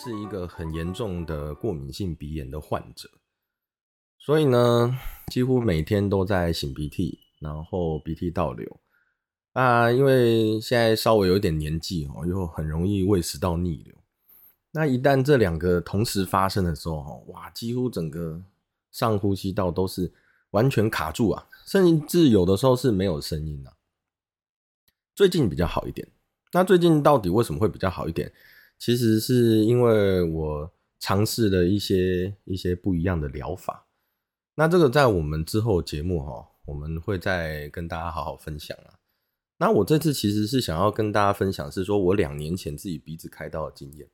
是一个很严重的过敏性鼻炎的患者，所以呢，几乎每天都在擤鼻涕，然后鼻涕倒流。啊，因为现在稍微有一点年纪哦，又很容易胃食道逆流。那一旦这两个同时发生的时候，哇，几乎整个上呼吸道都是完全卡住啊，甚至有的时候是没有声音的。最近比较好一点。那最近到底为什么会比较好一点？其实是因为我尝试了一些一些不一样的疗法。那这个在我们之后节目哈，我们会再跟大家好好分享啊。那我这次其实是想要跟大家分享，是说我两年前自己鼻子开刀的经验。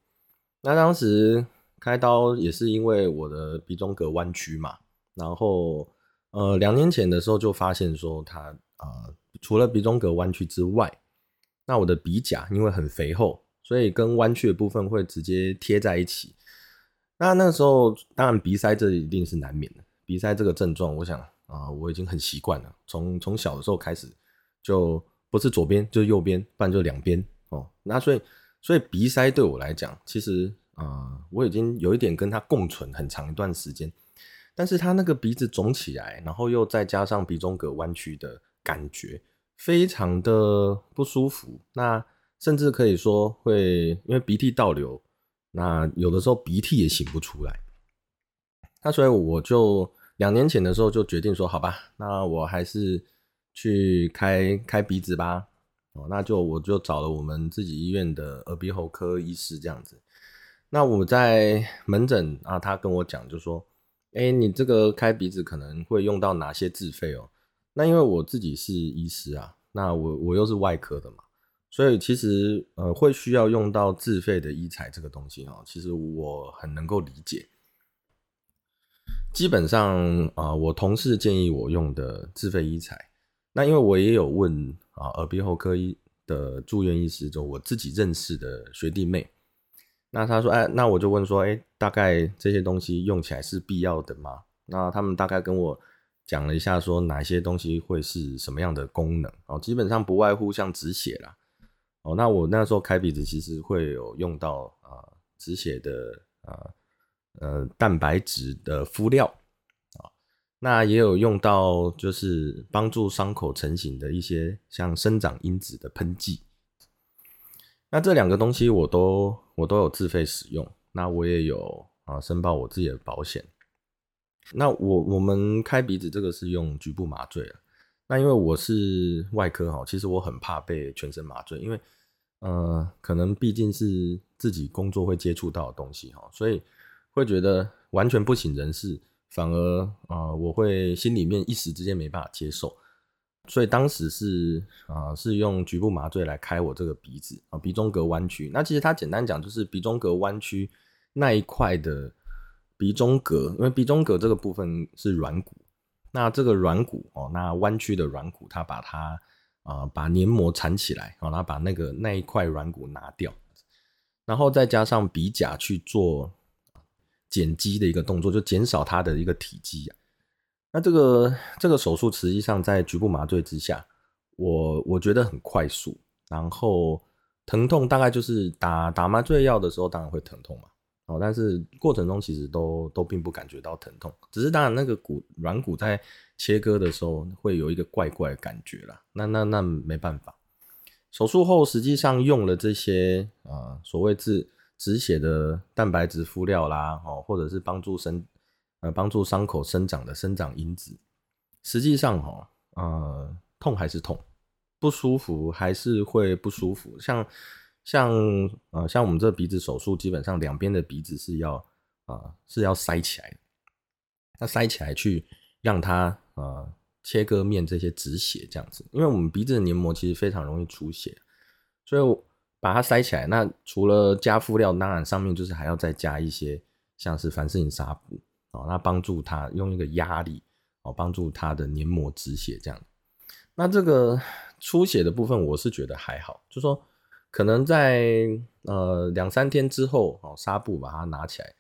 那当时。开刀也是因为我的鼻中隔弯曲嘛，然后呃两年前的时候就发现说它啊除了鼻中隔弯曲之外，那我的鼻甲因为很肥厚，所以跟弯曲的部分会直接贴在一起。那那个时候当然鼻塞这一定是难免的，鼻塞这个症状，我想啊我已经很习惯了，从从小的时候开始就不是左边就是右边，不然就两边哦。那所以所以鼻塞对我来讲其实。啊，我已经有一点跟他共存很长一段时间，但是他那个鼻子肿起来，然后又再加上鼻中隔弯曲的感觉，非常的不舒服。那甚至可以说会因为鼻涕倒流，那有的时候鼻涕也擤不出来。那所以我就两年前的时候就决定说，好吧，那我还是去开开鼻子吧。哦，那就我就找了我们自己医院的耳鼻喉科医师这样子。那我在门诊啊，他跟我讲，就说，哎，你这个开鼻子可能会用到哪些自费哦？那因为我自己是医师啊，那我我又是外科的嘛，所以其实呃会需要用到自费的医材这个东西哦，其实我很能够理解。基本上啊，我同事建议我用的自费医材，那因为我也有问啊耳鼻喉科医的住院医师，就我自己认识的学弟妹。那他说，哎，那我就问说，哎，大概这些东西用起来是必要的吗？那他们大概跟我讲了一下，说哪些东西会是什么样的功能哦，基本上不外乎像止血啦，哦，那我那时候开鼻子其实会有用到啊止血的啊呃蛋白质的敷料啊，那也有用到就是帮助伤口成型的一些像生长因子的喷剂。那这两个东西我都我都有自费使用，那我也有啊申报我自己的保险。那我我们开鼻子这个是用局部麻醉啊。那因为我是外科哈，其实我很怕被全身麻醉，因为呃可能毕竟是自己工作会接触到的东西哈，所以会觉得完全不省人事，反而啊我会心里面一时之间没办法接受。所以当时是啊，是用局部麻醉来开我这个鼻子啊，鼻中隔弯曲。那其实它简单讲就是鼻中隔弯曲那一块的鼻中隔，因为鼻中隔这个部分是软骨，那这个软骨哦，那弯曲的软骨，它把它啊把黏膜缠起来，然后把那个那一块软骨拿掉，然后再加上鼻甲去做减肌的一个动作，就减少它的一个体积啊。那这个这个手术实际上在局部麻醉之下，我我觉得很快速，然后疼痛大概就是打打麻醉药的时候当然会疼痛嘛，哦，但是过程中其实都都并不感觉到疼痛，只是当然那个骨软骨在切割的时候会有一个怪怪的感觉啦，那那那没办法，手术后实际上用了这些啊所谓止止血的蛋白质敷料啦，哦，或者是帮助生。呃，帮助伤口生长的生长因子，实际上哈，呃，痛还是痛，不舒服还是会不舒服。像像呃像我们这鼻子手术，基本上两边的鼻子是要啊是要塞起来的，那塞起来去让它呃切割面这些止血这样子，因为我们鼻子的黏膜其实非常容易出血，所以我把它塞起来。那除了加敷料，当然上面就是还要再加一些像是凡士林纱布哦，那帮助它用一个压力哦，帮助它的黏膜止血这样。那这个出血的部分，我是觉得还好，就说可能在呃两三天之后哦，纱布把它拿起来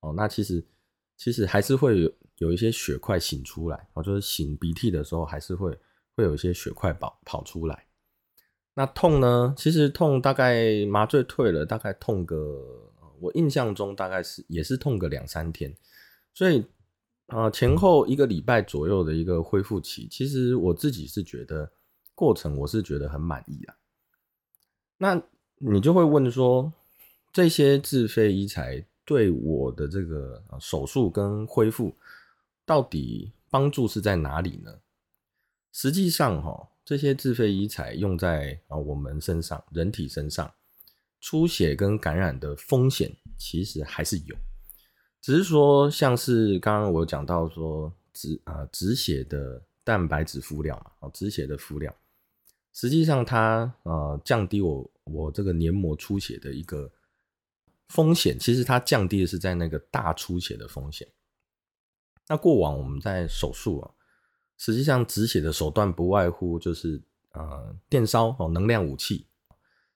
哦，那其实其实还是会有有一些血块醒出来哦，就是擤鼻涕的时候还是会会有一些血块跑跑出来。那痛呢？其实痛大概麻醉退了，大概痛个我印象中大概是也是痛个两三天，所以。啊，前后一个礼拜左右的一个恢复期，其实我自己是觉得过程我是觉得很满意啊。那你就会问说，这些自费医材对我的这个手术跟恢复到底帮助是在哪里呢？实际上，哈，这些自费医材用在啊我们身上，人体身上出血跟感染的风险其实还是有。只是说，像是刚刚我讲到说止啊止血的蛋白质敷料嘛，哦止血的敷料，实际上它呃降低我我这个黏膜出血的一个风险，其实它降低的是在那个大出血的风险。那过往我们在手术啊，实际上止血的手段不外乎就是呃电烧哦能量武器，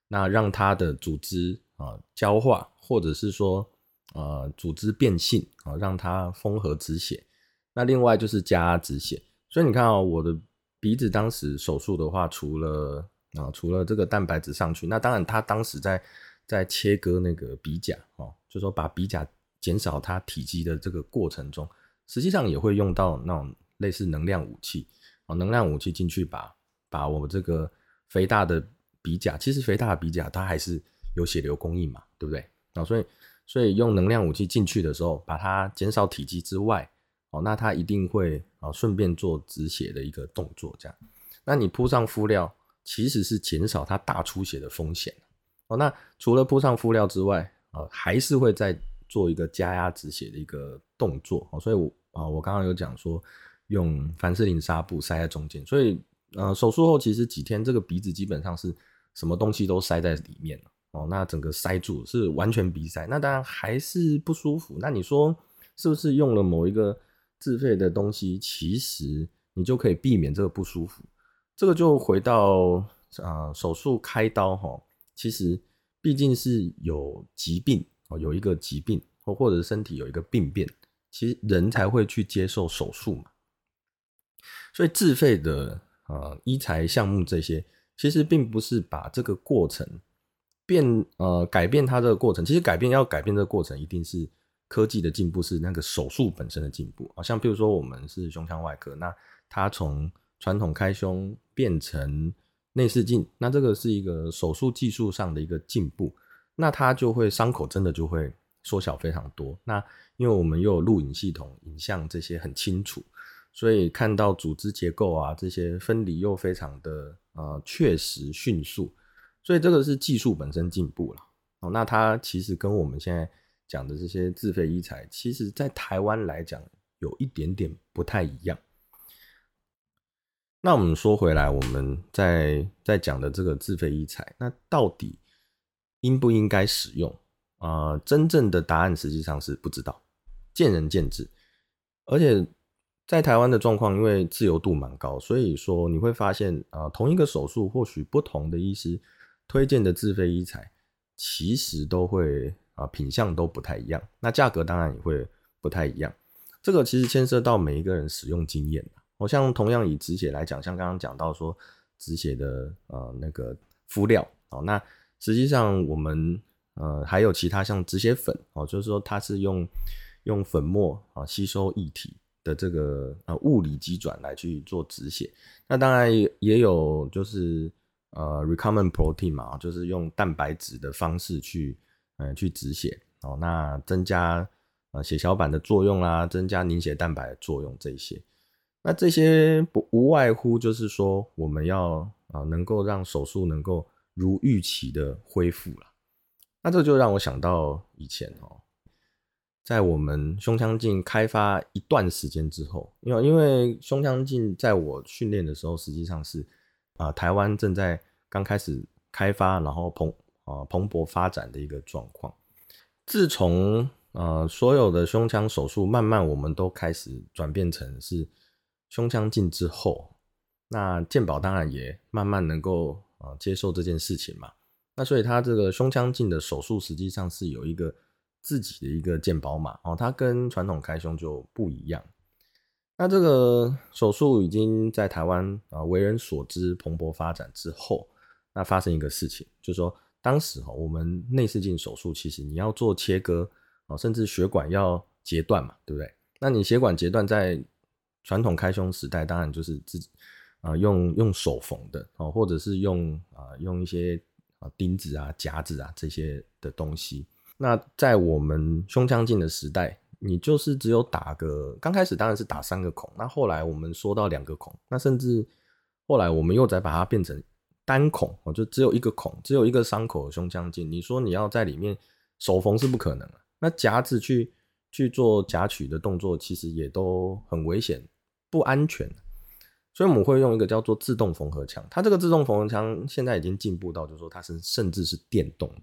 那让它的组织啊焦化，或者是说。呃，组织变性啊，让它封合止血。那另外就是加止血。所以你看啊，我的鼻子当时手术的话，除了啊，除了这个蛋白质上去，那当然他当时在在切割那个鼻甲哦，就说把鼻甲减少它体积的这个过程中，实际上也会用到那种类似能量武器啊，能量武器进去把把我们这个肥大的鼻甲，其实肥大的鼻甲它还是有血流供应嘛，对不对啊？所以。所以用能量武器进去的时候，把它减少体积之外，哦，那它一定会啊顺便做止血的一个动作，这样。那你铺上敷料，其实是减少它大出血的风险。哦，那除了铺上敷料之外，啊，还是会再做一个加压止血的一个动作。哦，所以我啊，我刚刚有讲说用凡士林纱布塞在中间，所以呃，手术后其实几天这个鼻子基本上是什么东西都塞在里面了。哦，那整个塞住是完全鼻塞，那当然还是不舒服。那你说是不是用了某一个自费的东西，其实你就可以避免这个不舒服？这个就回到啊，手术开刀哈，其实毕竟是有疾病哦，有一个疾病或或者身体有一个病变，其实人才会去接受手术嘛。所以自费的啊医材项目这些，其实并不是把这个过程。变呃改变它这个过程，其实改变要改变这个过程，一定是科技的进步，是那个手术本身的进步啊。像比如说我们是胸腔外科，那它从传统开胸变成内视镜，那这个是一个手术技术上的一个进步，那它就会伤口真的就会缩小非常多。那因为我们又有录影系统，影像这些很清楚，所以看到组织结构啊这些分离又非常的呃确实迅速。所以这个是技术本身进步了哦，那它其实跟我们现在讲的这些自费医材，其实在台湾来讲有一点点不太一样。那我们说回来，我们在在讲的这个自费医材，那到底应不应该使用啊？真正的答案实际上是不知道，见仁见智。而且在台湾的状况，因为自由度蛮高，所以说你会发现啊，同一个手术，或许不同的医师。推荐的自费医材其实都会啊品相都不太一样，那价格当然也会不太一样。这个其实牵涉到每一个人使用经验我像同样以止血来讲，像刚刚讲到说止血的呃那个敷料哦，那实际上我们呃还有其他像止血粉哦，就是说它是用用粉末啊吸收液体的这个呃物理机转来去做止血。那当然也有就是。呃 recombin protein 嘛，就是用蛋白质的方式去，呃，去止血哦，那增加呃血小板的作用啦，增加凝血蛋白的作用这些，那这些不无外乎就是说，我们要啊能够让手术能够如预期的恢复了。那这就让我想到以前哦，在我们胸腔镜开发一段时间之后，因为因为胸腔镜在我训练的时候，实际上是。啊，台湾正在刚开始开发，然后蓬啊蓬勃发展的一个状况。自从呃所有的胸腔手术慢慢我们都开始转变成是胸腔镜之后，那健保当然也慢慢能够啊接受这件事情嘛。那所以它这个胸腔镜的手术实际上是有一个自己的一个健保码哦，它跟传统开胸就不一样。那这个手术已经在台湾啊为人所知蓬勃发展之后，那发生一个事情，就是说当时哈我们内视镜手术其实你要做切割啊，甚至血管要截断嘛，对不对？那你血管截断在传统开胸时代，当然就是自己啊用用手缝的哦，或者是用啊用一些啊钉子啊夹子啊这些的东西。那在我们胸腔镜的时代。你就是只有打个，刚开始当然是打三个孔，那后来我们说到两个孔，那甚至后来我们又再把它变成单孔，哦，就只有一个孔，只有一个伤口的胸腔镜。你说你要在里面手缝是不可能了，那夹子去去做夹取的动作，其实也都很危险、不安全。所以我们会用一个叫做自动缝合枪，它这个自动缝合枪现在已经进步到，就说它是甚至是电动的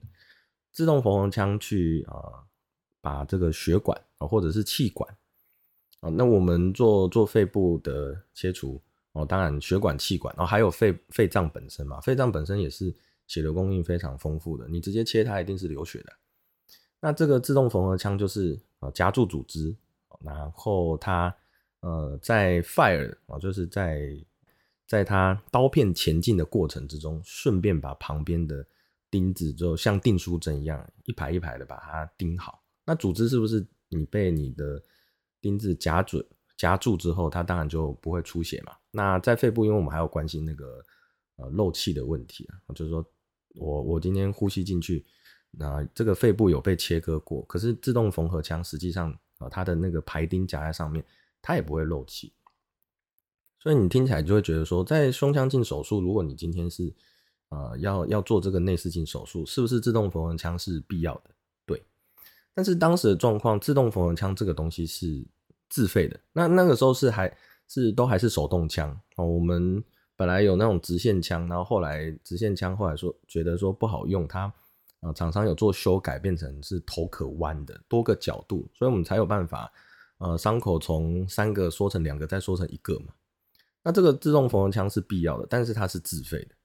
自动缝合枪去啊。把这个血管啊，或者是气管啊，那我们做做肺部的切除哦，当然血管、气管，然后还有肺肺脏本身嘛，肺脏本身也是血流供应非常丰富的，你直接切它一定是流血的。那这个自动缝合枪就是啊夹住组织，然后它呃在 fire 啊，就是在在它刀片前进的过程之中，顺便把旁边的钉子就像钉书针一样，一排一排的把它钉好。那组织是不是你被你的钉子夹准夹住之后，它当然就不会出血嘛？那在肺部，因为我们还要关心那个呃漏气的问题啊，就是说我我今天呼吸进去，那这个肺部有被切割过，可是自动缝合枪实际上啊，它的那个排钉夹在上面，它也不会漏气。所以你听起来就会觉得说，在胸腔镜手术，如果你今天是呃要要做这个内视镜手术，是不是自动缝合枪是必要的？对但是当时的状况，自动缝合枪这个东西是自费的。那那个时候是还是都还是手动枪哦。我们本来有那种直线枪，然后后来直线枪后来说觉得说不好用，它啊厂商有做修改，变成是头可弯的多个角度，所以我们才有办法呃伤口从三个缩成两个，再缩成一个嘛。那这个自动缝合枪是必要的，但是它是自费的。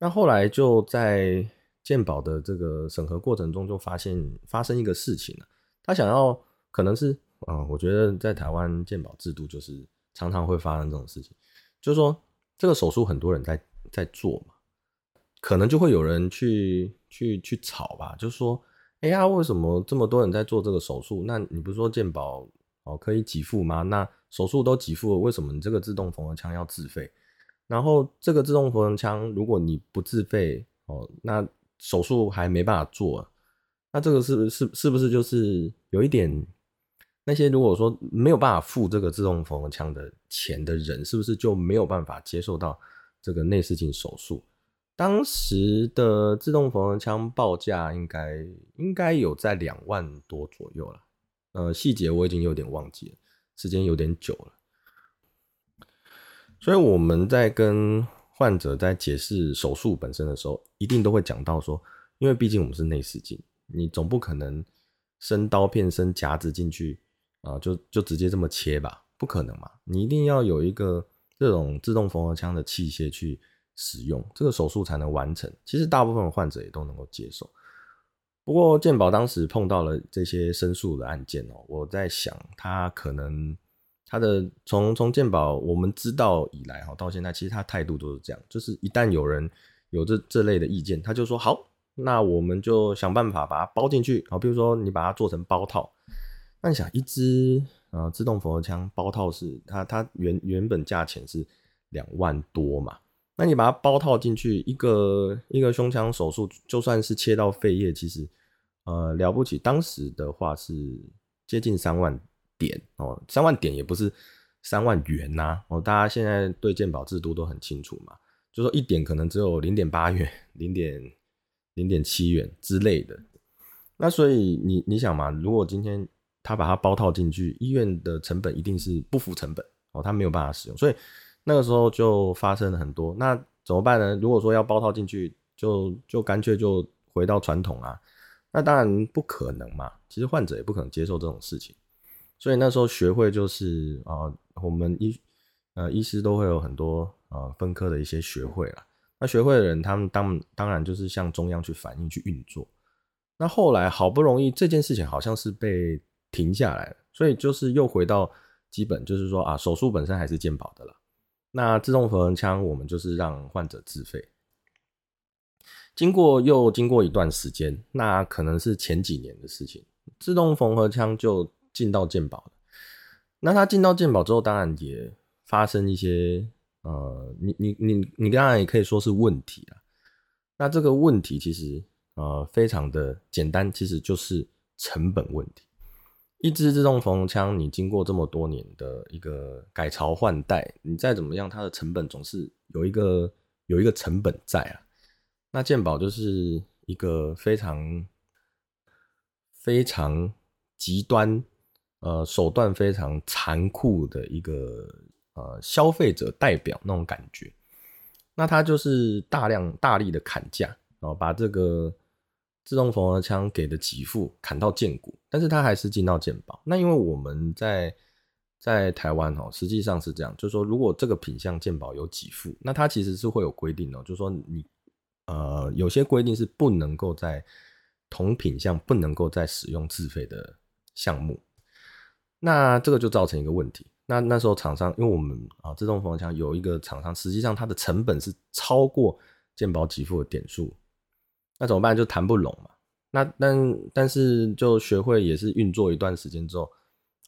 那后来就在。鉴宝的这个审核过程中，就发现发生一个事情了。他想要可能是，嗯，我觉得在台湾鉴宝制度就是常常会发生这种事情，就是说这个手术很多人在在做嘛，可能就会有人去去去吵吧，就是说，哎呀，为什么这么多人在做这个手术？那你不是说鉴宝哦可以给付吗？那手术都给付了，为什么你这个自动缝合枪要自费？然后这个自动缝合枪如果你不自费哦，那手术还没办法做，那这个是是是不是就是有一点那些如果说没有办法付这个自动缝合枪的钱的人，是不是就没有办法接受到这个内视镜手术？当时的自动缝合枪报价应该应该有在两万多左右了，呃，细节我已经有点忘记了，时间有点久了，所以我们在跟。患者在解释手术本身的时候，一定都会讲到说，因为毕竟我们是内视镜，你总不可能伸刀片、伸夹子进去啊，就就直接这么切吧？不可能嘛！你一定要有一个这种自动缝合枪的器械去使用，这个手术才能完成。其实大部分患者也都能够接受。不过健保当时碰到了这些申诉的案件哦，我在想他可能。他的从从健保我们知道以来哈，到现在其实他态度都是这样，就是一旦有人有这这类的意见，他就说好，那我们就想办法把它包进去好，比如说你把它做成包套，那你想一支呃自动缝合枪包套是它它原原本价钱是两万多嘛，那你把它包套进去，一个一个胸腔手术就算是切到肺叶，其实呃了不起，当时的话是接近三万。点哦，三万点也不是三万元呐哦，大家现在对健保制度都很清楚嘛，就说一点可能只有零点八元、零点零点七元之类的。那所以你你想嘛，如果今天他把它包套进去，医院的成本一定是不符成本哦，他没有办法使用，所以那个时候就发生了很多。那怎么办呢？如果说要包套进去，就就干脆就。回到传统啊，那当然不可能嘛。其实患者也不可能接受这种事情，所以那时候学会就是啊，我们医呃医师都会有很多呃分科的一些学会啦。那学会的人，他们当当然就是向中央去反映去运作。那后来好不容易这件事情好像是被停下来了，所以就是又回到基本，就是说啊，手术本身还是健保的了。那自动缝合枪我们就是让患者自费。经过又经过一段时间，那可能是前几年的事情，自动缝合枪就进到健保了。那它进到健保之后，当然也发生一些。呃，你你你你刚才也可以说是问题啊。那这个问题其实呃非常的简单，其实就是成本问题。一支自动缝枪，你经过这么多年的一个改朝换代，你再怎么样，它的成本总是有一个有一个成本在啊。那健宝就是一个非常非常极端，呃，手段非常残酷的一个。呃，消费者代表那种感觉，那他就是大量大力的砍价，然后把这个自动缝合枪给的给付砍到见骨，但是他还是进到健保。那因为我们在在台湾哦，实际上是这样，就是说如果这个品相健保有给付，那它其实是会有规定哦，就是说你呃有些规定是不能够在同品相不能够再使用自费的项目，那这个就造成一个问题。那那时候厂商，因为我们啊，自动缝合枪有一个厂商，实际上它的成本是超过鉴保给付的点数，那怎么办？就谈不拢嘛。那但但是就学会也是运作一段时间之后，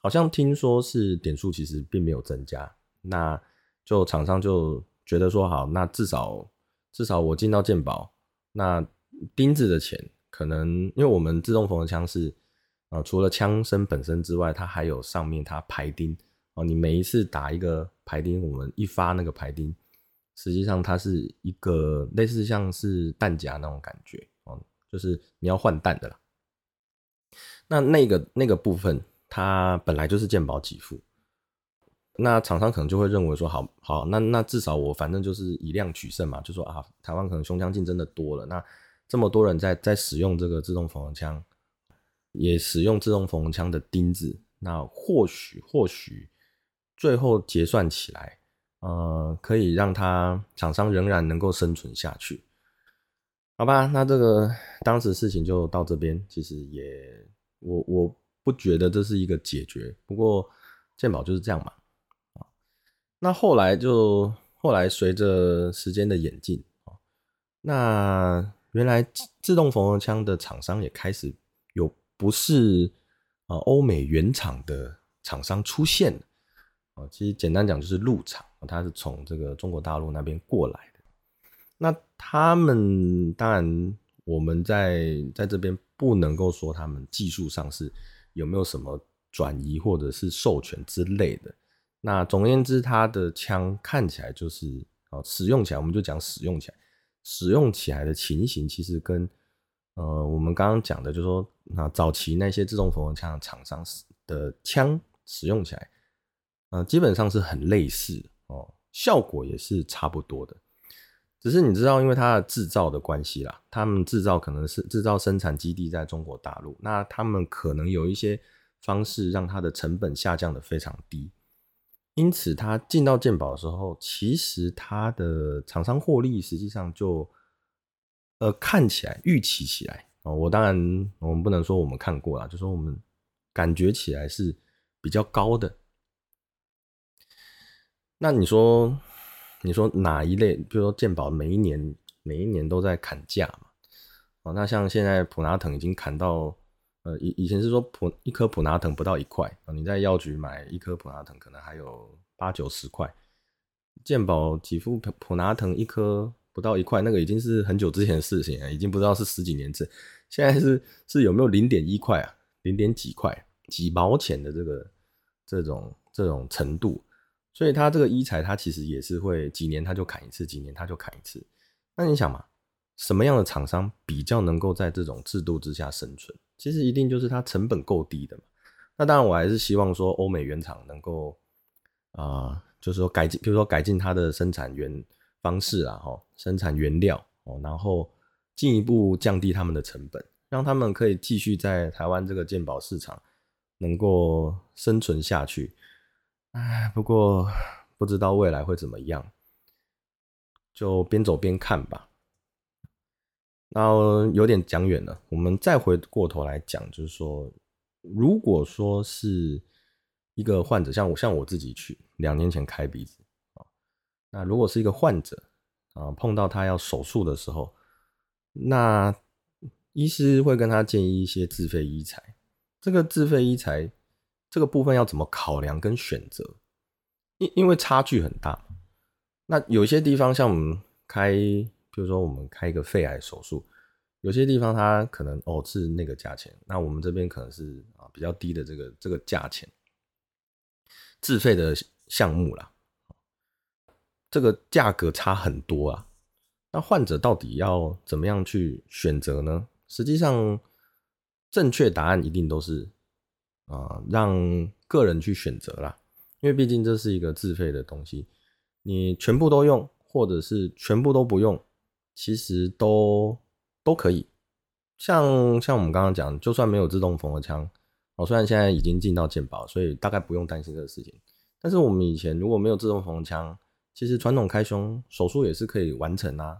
好像听说是点数其实并没有增加，那就厂商就觉得说好，那至少至少我进到鉴宝，那钉子的钱可能因为我们自动缝合枪是啊，除了枪身本身之外，它还有上面它排钉。哦，你每一次打一个排钉，我们一发那个排钉，实际上它是一个类似像是弹夹那种感觉哦，就是你要换弹的啦。那那个那个部分，它本来就是鉴保给付，那厂商可能就会认为说，好好，那那至少我反正就是以量取胜嘛，就说啊，台湾可能胸腔竞争的多了，那这么多人在在使用这个自动缝合枪，也使用自动缝合枪的钉子，那或许或许。最后结算起来，呃，可以让他厂商仍然能够生存下去，好吧？那这个当时事情就到这边，其实也我我不觉得这是一个解决，不过鉴宝就是这样嘛，啊，那后来就后来随着时间的演进啊，那原来自动缝合枪的厂商也开始有不是啊欧美原厂的厂商出现啊。其实简单讲就是入场，他是从这个中国大陆那边过来的。那他们当然，我们在在这边不能够说他们技术上是有没有什么转移或者是授权之类的。那总而言之，他的枪看起来就是啊，使用起来我们就讲使用起来，使用起来的情形其实跟呃我们刚刚讲的，就是说那早期那些自动缝合枪厂商的枪使用起来。呃，基本上是很类似的哦，效果也是差不多的，只是你知道，因为它的制造的关系啦，他们制造可能是制造生产基地在中国大陆，那他们可能有一些方式让它的成本下降的非常低，因此它进到鉴宝的时候，其实它的厂商获利实际上就呃看起来预期起来哦，我当然我们不能说我们看过啦，就说我们感觉起来是比较高的。那你说，你说哪一类？比如说健保每一年每一年都在砍价嘛？哦，那像现在普拿藤已经砍到，呃，以以前是说普一颗普拿藤不到一块啊，你在药局买一颗普拿藤可能还有八九十块，健保给付普普拿疼一颗不到一块，那个已经是很久之前的事情了，已经不知道是十几年前，现在是是有没有零点一块啊，零点几块几毛钱的这个这种这种程度。所以它这个医材，它其实也是会几年它就砍一次，几年它就砍一次。那你想嘛，什么样的厂商比较能够在这种制度之下生存？其实一定就是它成本够低的嘛。那当然，我还是希望说欧美原厂能够啊，就是说改进，比如说改进它的生产原方式啊，哈，生产原料哦，然后进一步降低他们的成本，让他们可以继续在台湾这个健保市场能够生存下去。哎，不过不知道未来会怎么样，就边走边看吧。然后有点讲远了，我们再回过头来讲，就是说，如果说是一个患者，像我像我自己去两年前开鼻子啊，那如果是一个患者啊，碰到他要手术的时候，那医师会跟他建议一些自费医材，这个自费医材这个部分要怎么考量跟选择？因因为差距很大，那有些地方像我们开。比如说，我们开一个肺癌手术，有些地方它可能哦是那个价钱，那我们这边可能是啊比较低的这个这个价钱，自费的项目啦，这个价格差很多啊。那患者到底要怎么样去选择呢？实际上，正确答案一定都是啊让个人去选择啦，因为毕竟这是一个自费的东西，你全部都用，或者是全部都不用。其实都都可以，像像我们刚刚讲，就算没有自动缝合枪，哦，虽然现在已经进到健保，所以大概不用担心这个事情。但是我们以前如果没有自动缝合枪，其实传统开胸手术也是可以完成啊。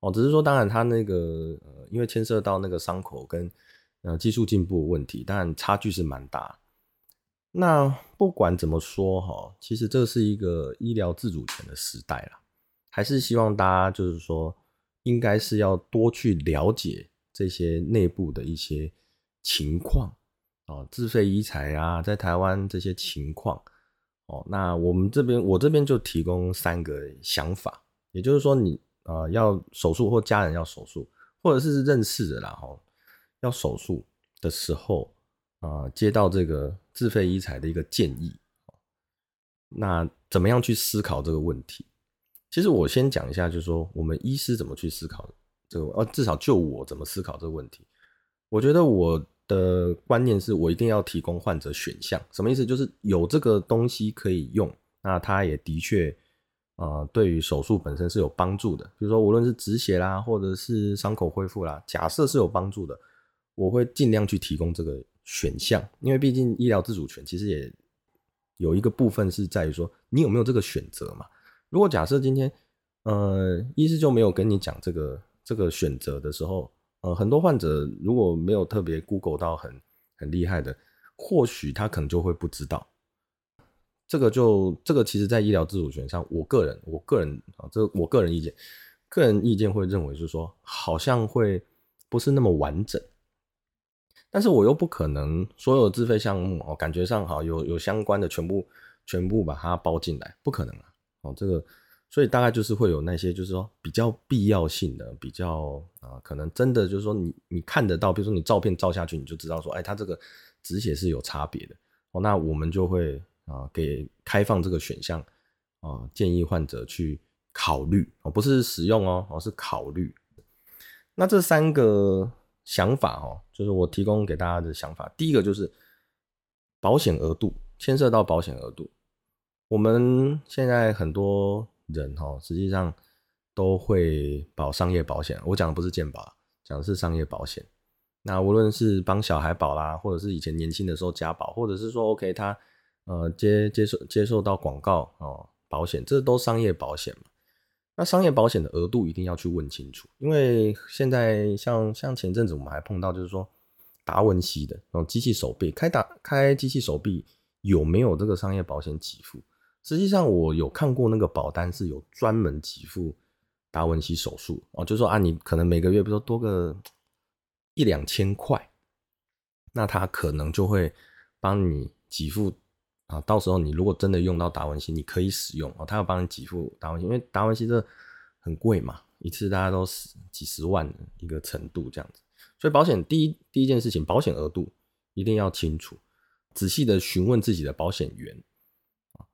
哦，只是说当然它那个呃，因为牵涉到那个伤口跟呃技术进步问题，但差距是蛮大。那不管怎么说哈，其实这是一个医疗自主权的时代了，还是希望大家就是说。应该是要多去了解这些内部的一些情况哦，自费医材啊，在台湾这些情况哦，那我们这边我这边就提供三个想法，也就是说你呃要手术或家人要手术，或者是认识的啦哈，要手术的时候啊接到这个自费医材的一个建议，那怎么样去思考这个问题？其实我先讲一下，就是说我们医师怎么去思考这个，呃，至少就我怎么思考这个问题。我觉得我的观念是我一定要提供患者选项，什么意思？就是有这个东西可以用，那它也的确，呃，对于手术本身是有帮助的。比如说无论是止血啦，或者是伤口恢复啦，假设是有帮助的，我会尽量去提供这个选项，因为毕竟医疗自主权其实也有一个部分是在于说你有没有这个选择嘛。如果假设今天，呃，医师就没有跟你讲这个这个选择的时候，呃，很多患者如果没有特别 Google 到很很厉害的，或许他可能就会不知道。这个就这个其实，在医疗自主权上，我个人我个人啊，这我个人意见，个人意见会认为是说，好像会不是那么完整。但是我又不可能所有自费项目哦，感觉上好有有相关的全部全部把它包进来，不可能啊。哦，这个，所以大概就是会有那些，就是说比较必要性的，比较啊，可能真的就是说你你看得到，比如说你照片照下去，你就知道说，哎，它这个止血是有差别的。哦，那我们就会啊给开放这个选项啊，建议患者去考虑哦，不是使用哦，哦是考虑。那这三个想法哦，就是我提供给大家的想法。第一个就是保险额度，牵涉到保险额度。我们现在很多人哈，实际上都会保商业保险。我讲的不是健保，讲的是商业保险。那无论是帮小孩保啦，或者是以前年轻的时候加保，或者是说 OK 他呃接接受接受到广告哦保险，这都商业保险嘛。那商业保险的额度一定要去问清楚，因为现在像像前阵子我们还碰到就是说达文西的那种机器手臂开打开机器手臂有没有这个商业保险给付？实际上，我有看过那个保单是有专门给付达文西手术哦，就说啊，你可能每个月，比如说多个一两千块，那他可能就会帮你给付啊。到时候你如果真的用到达文西，你可以使用哦，他要帮你给付达文西，因为达文西这很贵嘛，一次大家都十几十万一个程度这样子。所以保险第一第一件事情，保险额度一定要清楚，仔细的询问自己的保险员啊。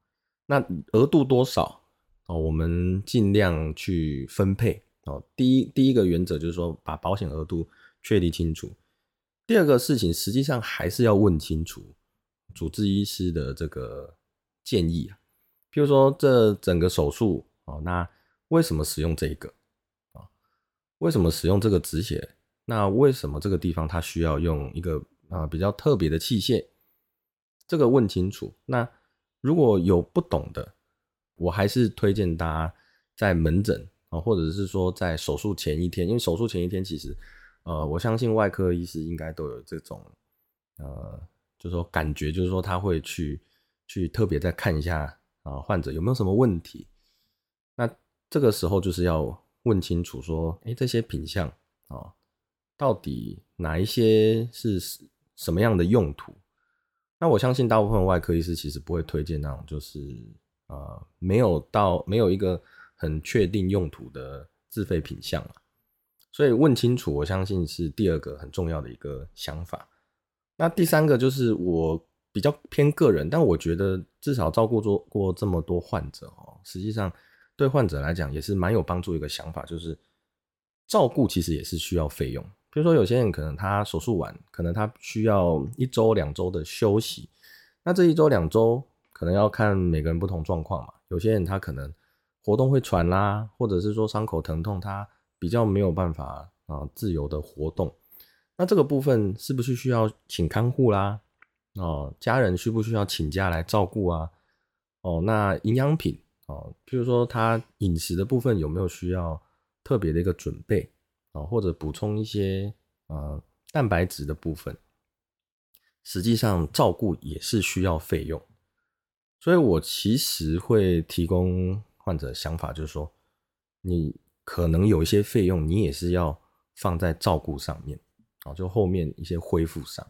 那额度多少哦？我们尽量去分配哦。第一，第一个原则就是说，把保险额度确立清楚。第二个事情，实际上还是要问清楚主治医师的这个建议啊。譬如说，这整个手术哦，那为什么使用这个啊？为什么使用这个止血？那为什么这个地方它需要用一个啊比较特别的器械？这个问清楚。那如果有不懂的，我还是推荐大家在门诊啊，或者是说在手术前一天，因为手术前一天其实，呃，我相信外科医师应该都有这种，呃，就是说感觉，就是说他会去去特别再看一下啊患者有没有什么问题。那这个时候就是要。问清楚说，哎，这些品相啊，到底哪一些是什么样的用途？那我相信大部分外科医师其实不会推荐那种就是呃没有到没有一个很确定用途的自费品相啊。所以问清楚，我相信是第二个很重要的一个想法。那第三个就是我比较偏个人，但我觉得至少照顾做过这么多患者哦，实际上。对患者来讲也是蛮有帮助一个想法，就是照顾其实也是需要费用。比如说有些人可能他手术完，可能他需要一周两周的休息，那这一周两周可能要看每个人不同状况嘛。有些人他可能活动会喘啦，或者是说伤口疼痛，他比较没有办法啊自由的活动。那这个部分是不是需要请看护啦？哦，家人需不需要请假来照顾啊？哦，那营养品。哦，譬如说他饮食的部分有没有需要特别的一个准备啊，或者补充一些呃蛋白质的部分，实际上照顾也是需要费用，所以我其实会提供患者想法，就是说你可能有一些费用，你也是要放在照顾上面哦，就后面一些恢复上。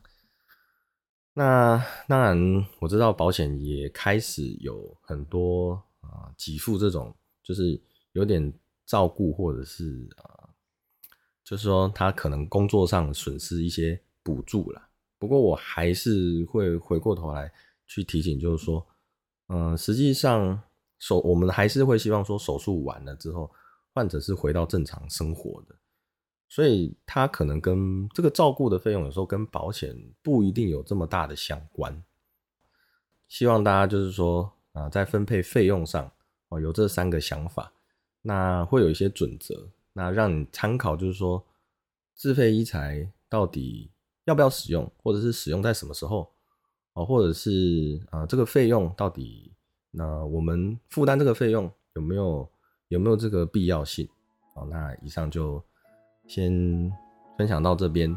那当然我知道保险也开始有很多。啊，给付这种就是有点照顾，或者是啊，就是说他可能工作上损失一些补助了。不过我还是会回过头来去提醒，就是说，嗯，实际上手我们还是会希望说手术完了之后，患者是回到正常生活的，所以他可能跟这个照顾的费用有时候跟保险不一定有这么大的相关。希望大家就是说。啊，在分配费用上哦，有这三个想法，那会有一些准则，那让你参考，就是说自费医材到底要不要使用，或者是使用在什么时候哦，或者是啊这个费用到底那我们负担这个费用有没有有没有这个必要性？哦，那以上就先分享到这边。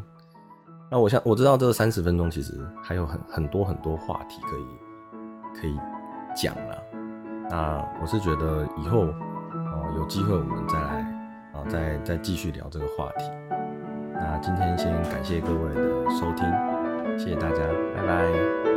那我想我知道这三十分钟其实还有很很多很多话题可以可以讲了。那我是觉得以后哦有机会我们再来啊再再继续聊这个话题。那今天先感谢各位的收听，谢谢大家，拜拜。